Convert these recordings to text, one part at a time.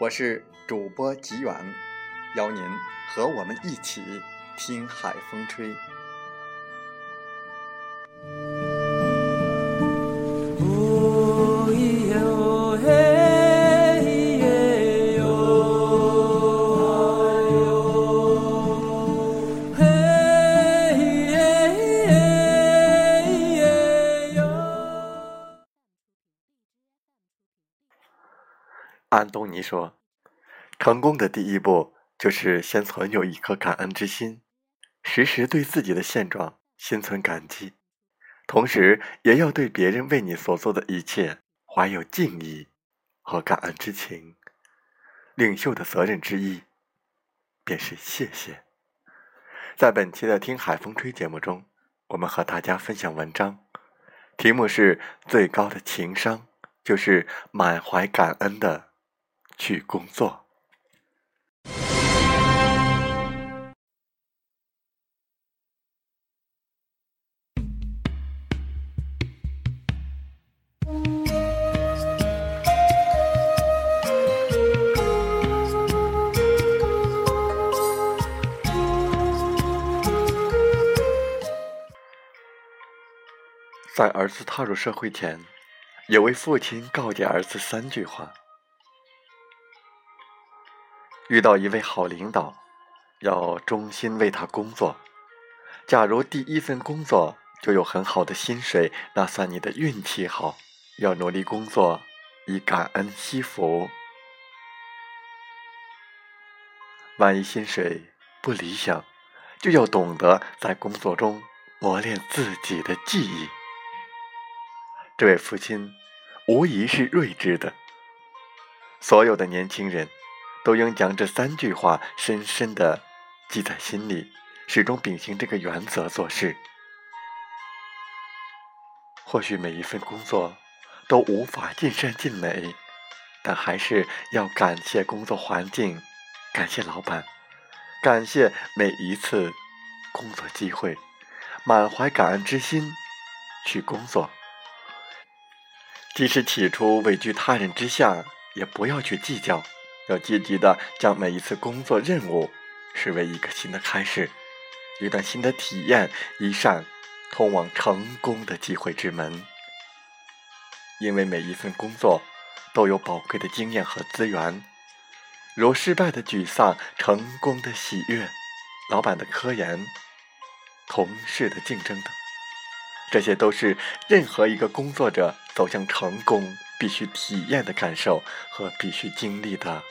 我是主播吉远。邀您和我们一起听海风吹。安东尼说：“成功的第一步。”就是先存有一颗感恩之心，时时对自己的现状心存感激，同时也要对别人为你所做的一切怀有敬意和感恩之情。领袖的责任之一，便是谢谢。在本期的《听海风吹》节目中，我们和大家分享文章，题目是“最高的情商就是满怀感恩的去工作”。在儿子踏入社会前，有位父亲告诫儿子三句话：遇到一位好领导，要忠心为他工作；假如第一份工作就有很好的薪水，那算你的运气好，要努力工作，以感恩惜福。万一薪水不理想，就要懂得在工作中磨练自己的技艺。这位父亲无疑是睿智的。所有的年轻人都应将这三句话深深的记在心里，始终秉行这个原则做事。或许每一份工作都无法尽善尽美，但还是要感谢工作环境，感谢老板，感谢每一次工作机会，满怀感恩之心去工作。即使起初位居他人之下，也不要去计较，要积极的将每一次工作任务视为一个新的开始，一段新的体验，一扇通往成功的机会之门。因为每一份工作都有宝贵的经验和资源，如失败的沮丧、成功的喜悦、老板的科研、同事的竞争等。这些都是任何一个工作者走向成功必须体验的感受和必须经历的。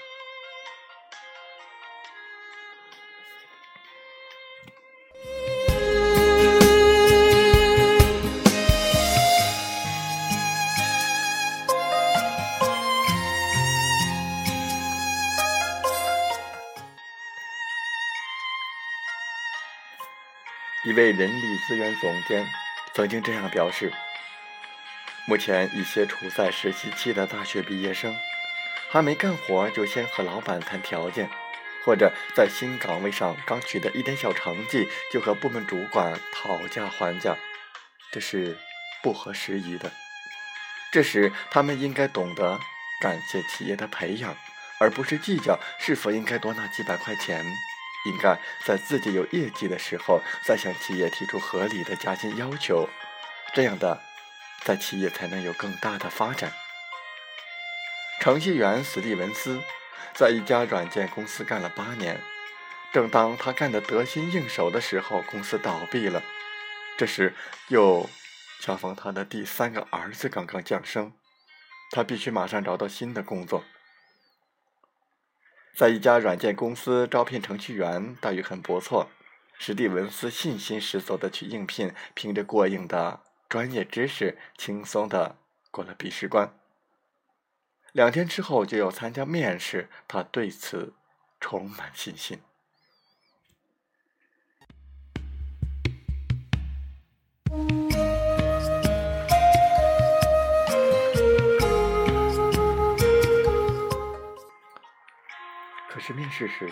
一位人力资源总监。曾经这样表示：目前一些处在实习期的大学毕业生，还没干活就先和老板谈条件，或者在新岗位上刚取得一点小成绩就和部门主管讨价还价，这是不合时宜的。这时，他们应该懂得感谢企业的培养，而不是计较是否应该多拿几百块钱。应该在自己有业绩的时候，再向企业提出合理的加薪要求，这样的在企业才能有更大的发展。程序员史蒂文斯在一家软件公司干了八年，正当他干得得心应手的时候，公司倒闭了。这时又恰逢他的第三个儿子刚刚降生，他必须马上找到新的工作。在一家软件公司招聘程序员，待遇很不错。史蒂文斯信心十足的去应聘，凭着过硬的专业知识，轻松的过了笔试关。两天之后就要参加面试，他对此充满信心。面试时，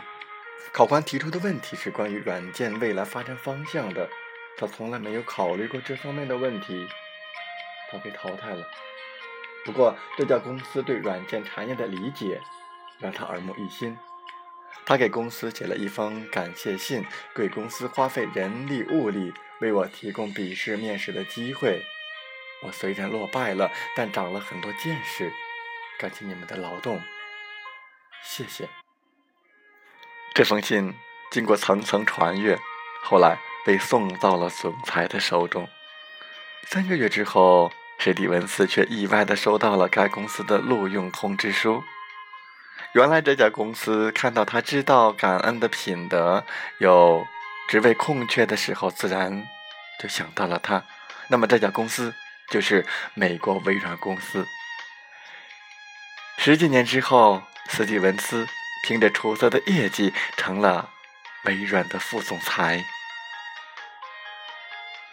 考官提出的问题是关于软件未来发展方向的，他从来没有考虑过这方面的问题，他被淘汰了。不过，这家公司对软件产业的理解让他耳目一新。他给公司写了一封感谢信，贵公司花费人力物力为我提供笔试面试的机会。我虽然落败了，但长了很多见识。感谢你们的劳动，谢谢。这封信经过层层传阅，后来被送到了总裁的手中。三个月之后。史蒂文斯却意外地收到了该公司的录用通知书。原来这家公司看到他知道感恩的品德，有职位空缺的时候，自然就想到了他。那么这家公司就是美国微软公司。十几年之后，史蒂文斯凭着出色的业绩成了微软的副总裁。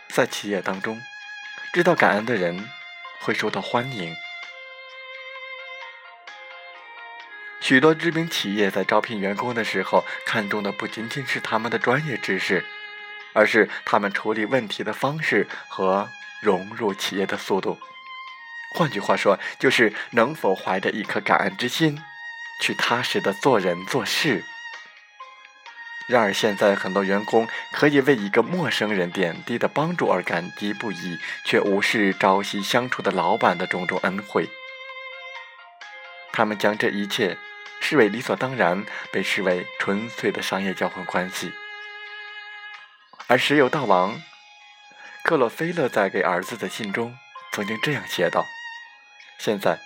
在企业当中，知道感恩的人。会受到欢迎。许多知名企业在招聘员工的时候，看重的不仅仅是他们的专业知识，而是他们处理问题的方式和融入企业的速度。换句话说，就是能否怀着一颗感恩之心，去踏实的做人做事。然而，现在很多员工可以为一个陌生人点滴的帮助而感激不已，却无视朝夕相处的老板的种种恩惠。他们将这一切视为理所当然，被视为纯粹的商业交换关系。而石油大王克洛菲勒在给儿子的信中曾经这样写道：“现在，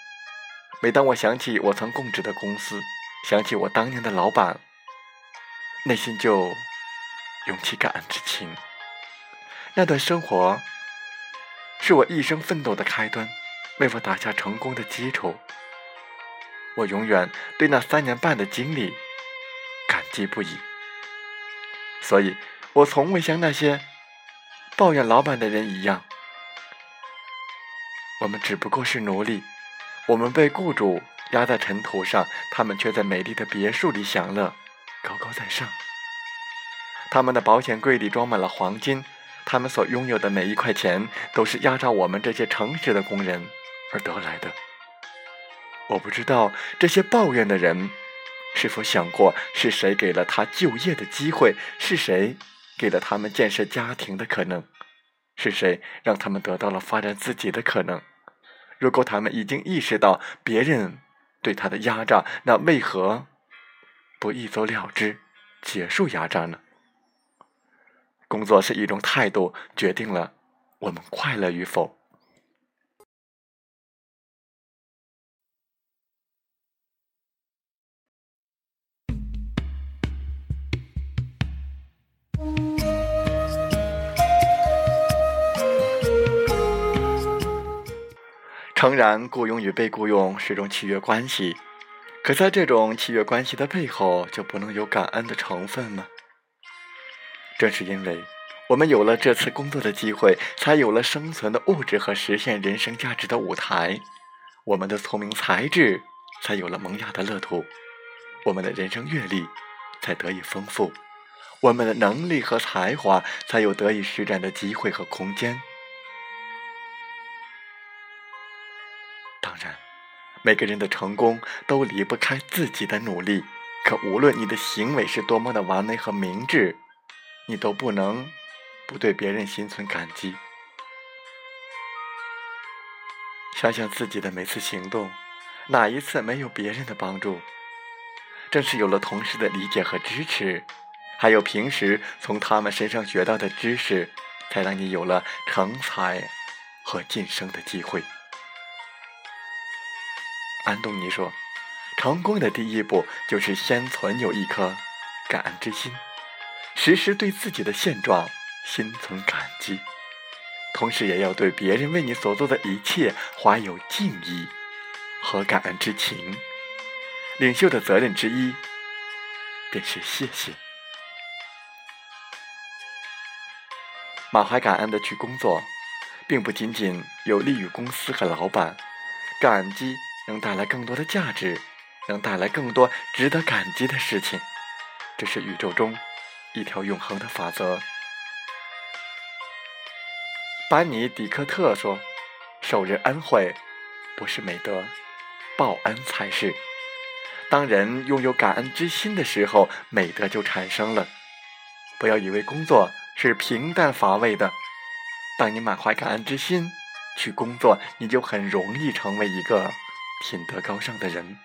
每当我想起我曾供职的公司，想起我当年的老板。”内心就涌起感恩之情。那段生活是我一生奋斗的开端，为我打下成功的基础。我永远对那三年半的经历感激不已。所以，我从未像那些抱怨老板的人一样。我们只不过是奴隶，我们被雇主压在尘土上，他们却在美丽的别墅里享乐。高高在上，他们的保险柜里装满了黄金，他们所拥有的每一块钱都是压榨我们这些诚实的工人而得来的。我不知道这些抱怨的人是否想过，是谁给了他就业的机会？是谁给了他们建设家庭的可能？是谁让他们得到了发展自己的可能？如果他们已经意识到别人对他的压榨，那为何？不一走了之，结束压榨呢？工作是一种态度，决定了我们快乐与否。诚然，雇佣与被雇佣是种契约关系。可在这种契约关系的背后，就不能有感恩的成分吗？正是因为我们有了这次工作的机会，才有了生存的物质和实现人生价值的舞台；我们的聪明才智才有了萌芽的乐土；我们的人生阅历才得以丰富；我们的能力和才华才有得以施展的机会和空间。当然。每个人的成功都离不开自己的努力，可无论你的行为是多么的完美和明智，你都不能不对别人心存感激。想想自己的每次行动，哪一次没有别人的帮助？正是有了同事的理解和支持，还有平时从他们身上学到的知识，才让你有了成才和晋升的机会。安东尼说：“成功的第一步就是先存有一颗感恩之心，时时对自己的现状心存感激。”同时，也要对别人为你所做的一切怀有敬意和感恩之情。领袖的责任之一，便是谢谢。满怀感恩的去工作，并不仅仅有利于公司和老板。感激能带来更多的价值，能带来更多值得感激的事情。这是宇宙中一条永恒的法则。班尼迪克特说：“受人恩惠不是美德，报恩才是。当人拥有感恩之心的时候，美德就产生了。不要以为工作是平淡乏味的。当你满怀感恩之心去工作，你就很容易成为一个品德高尚的人，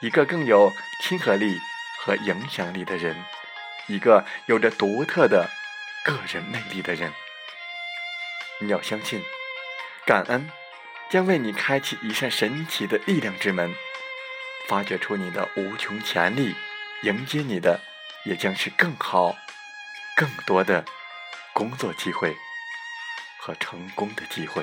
一个更有亲和力和影响力的人，一个有着独特的个人魅力的人。”你要相信，感恩将为你开启一扇神奇的力量之门，发掘出你的无穷潜力，迎接你的也将是更好、更多的工作机会和成功的机会。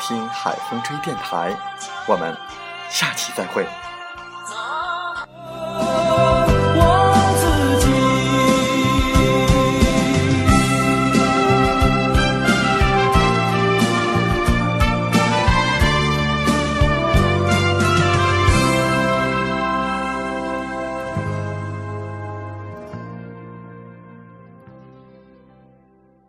听海风吹电台”。我们下期再会。